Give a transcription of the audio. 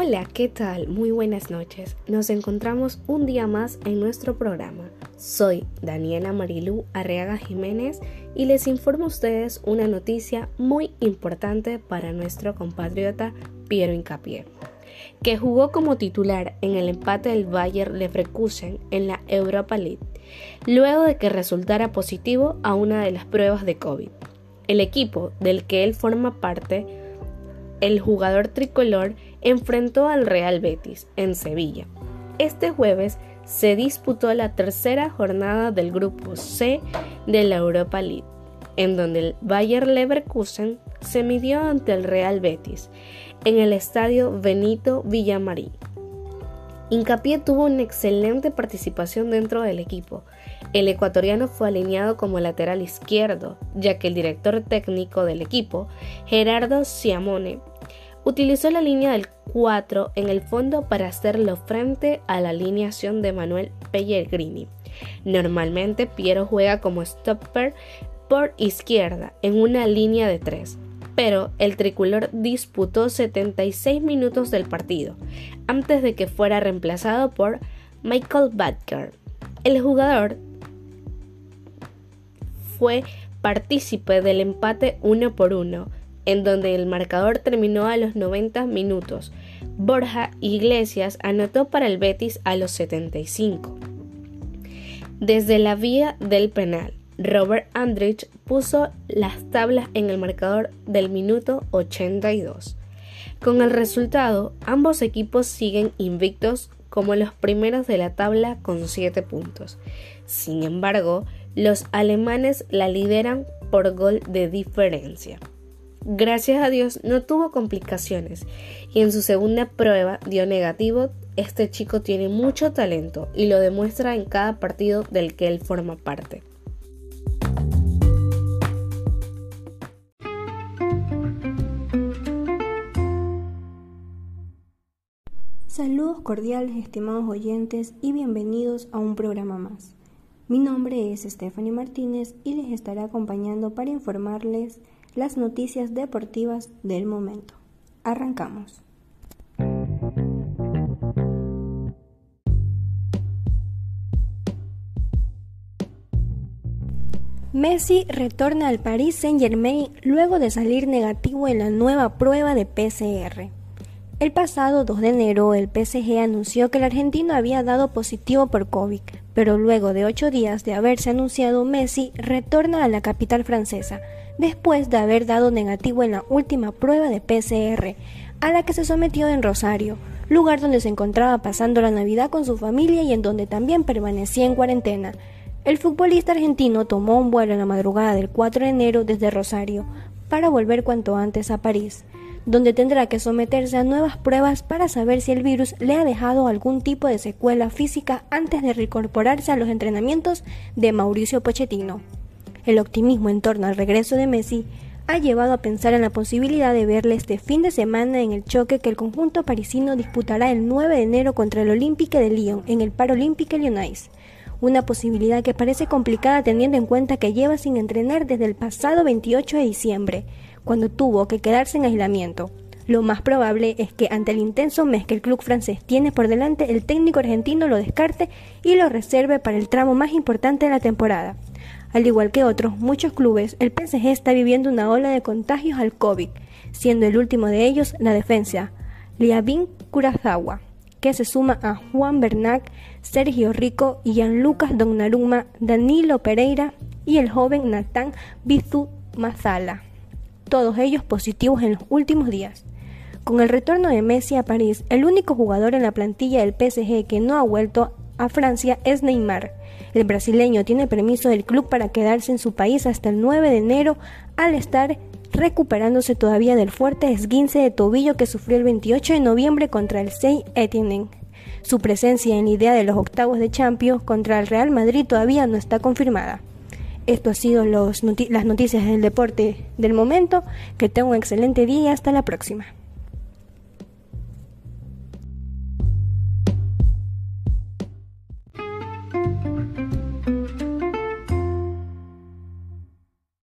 Hola, ¿qué tal? Muy buenas noches. Nos encontramos un día más en nuestro programa. Soy Daniela Marilú Arreaga Jiménez y les informo a ustedes una noticia muy importante para nuestro compatriota Piero Incapié, que jugó como titular en el empate del Bayer Leverkusen en la Europa League, luego de que resultara positivo a una de las pruebas de COVID. El equipo del que él forma parte, el jugador tricolor, enfrentó al Real Betis en Sevilla. Este jueves se disputó la tercera jornada del grupo C de la Europa League, en donde el Bayer Leverkusen se midió ante el Real Betis en el estadio Benito Villamarín. Incapié tuvo una excelente participación dentro del equipo. El ecuatoriano fue alineado como lateral izquierdo, ya que el director técnico del equipo, Gerardo Siamone, Utilizó la línea del 4 en el fondo para hacerlo frente a la alineación de Manuel Pellegrini. Normalmente Piero juega como stopper por izquierda en una línea de 3, pero el tricolor disputó 76 minutos del partido antes de que fuera reemplazado por Michael Badker. El jugador fue partícipe del empate uno por uno en donde el marcador terminó a los 90 minutos. Borja Iglesias anotó para el Betis a los 75. Desde la vía del penal, Robert Andrich puso las tablas en el marcador del minuto 82. Con el resultado, ambos equipos siguen invictos como los primeros de la tabla con 7 puntos. Sin embargo, los alemanes la lideran por gol de diferencia. Gracias a Dios no tuvo complicaciones y en su segunda prueba dio negativo. Este chico tiene mucho talento y lo demuestra en cada partido del que él forma parte. Saludos cordiales estimados oyentes y bienvenidos a un programa más. Mi nombre es Stephanie Martínez y les estaré acompañando para informarles las noticias deportivas del momento. Arrancamos. Messi retorna al Paris Saint-Germain luego de salir negativo en la nueva prueba de PCR. El pasado 2 de enero, el PSG anunció que el argentino había dado positivo por COVID, pero luego de ocho días de haberse anunciado, Messi retorna a la capital francesa, después de haber dado negativo en la última prueba de PCR, a la que se sometió en Rosario, lugar donde se encontraba pasando la Navidad con su familia y en donde también permanecía en cuarentena. El futbolista argentino tomó un vuelo en la madrugada del 4 de enero desde Rosario para volver cuanto antes a París, donde tendrá que someterse a nuevas pruebas para saber si el virus le ha dejado algún tipo de secuela física antes de reincorporarse a los entrenamientos de Mauricio Pochettino. El optimismo en torno al regreso de Messi ha llevado a pensar en la posibilidad de verle este fin de semana en el choque que el conjunto parisino disputará el 9 de enero contra el Olympique de Lyon en el Paralympique Lyonnais. Una posibilidad que parece complicada teniendo en cuenta que lleva sin entrenar desde el pasado 28 de diciembre, cuando tuvo que quedarse en aislamiento. Lo más probable es que ante el intenso mes que el club francés tiene por delante, el técnico argentino lo descarte y lo reserve para el tramo más importante de la temporada. Al igual que otros muchos clubes, el PSG está viviendo una ola de contagios al COVID, siendo el último de ellos la defensa, Liabin Kurosawa, que se suma a Juan Bernac, Sergio Rico, Gianluca Donnarumma, Danilo Pereira y el joven Nathan Bizu Mazala, todos ellos positivos en los últimos días. Con el retorno de Messi a París, el único jugador en la plantilla del PSG que no ha vuelto a Francia es Neymar, el brasileño tiene permiso del club para quedarse en su país hasta el 9 de enero al estar recuperándose todavía del fuerte esguince de tobillo que sufrió el 28 de noviembre contra el Saint Etienne. Su presencia en la idea de los octavos de Champions contra el Real Madrid todavía no está confirmada. Esto ha sido las noticias del deporte del momento. Que tenga un excelente día y hasta la próxima.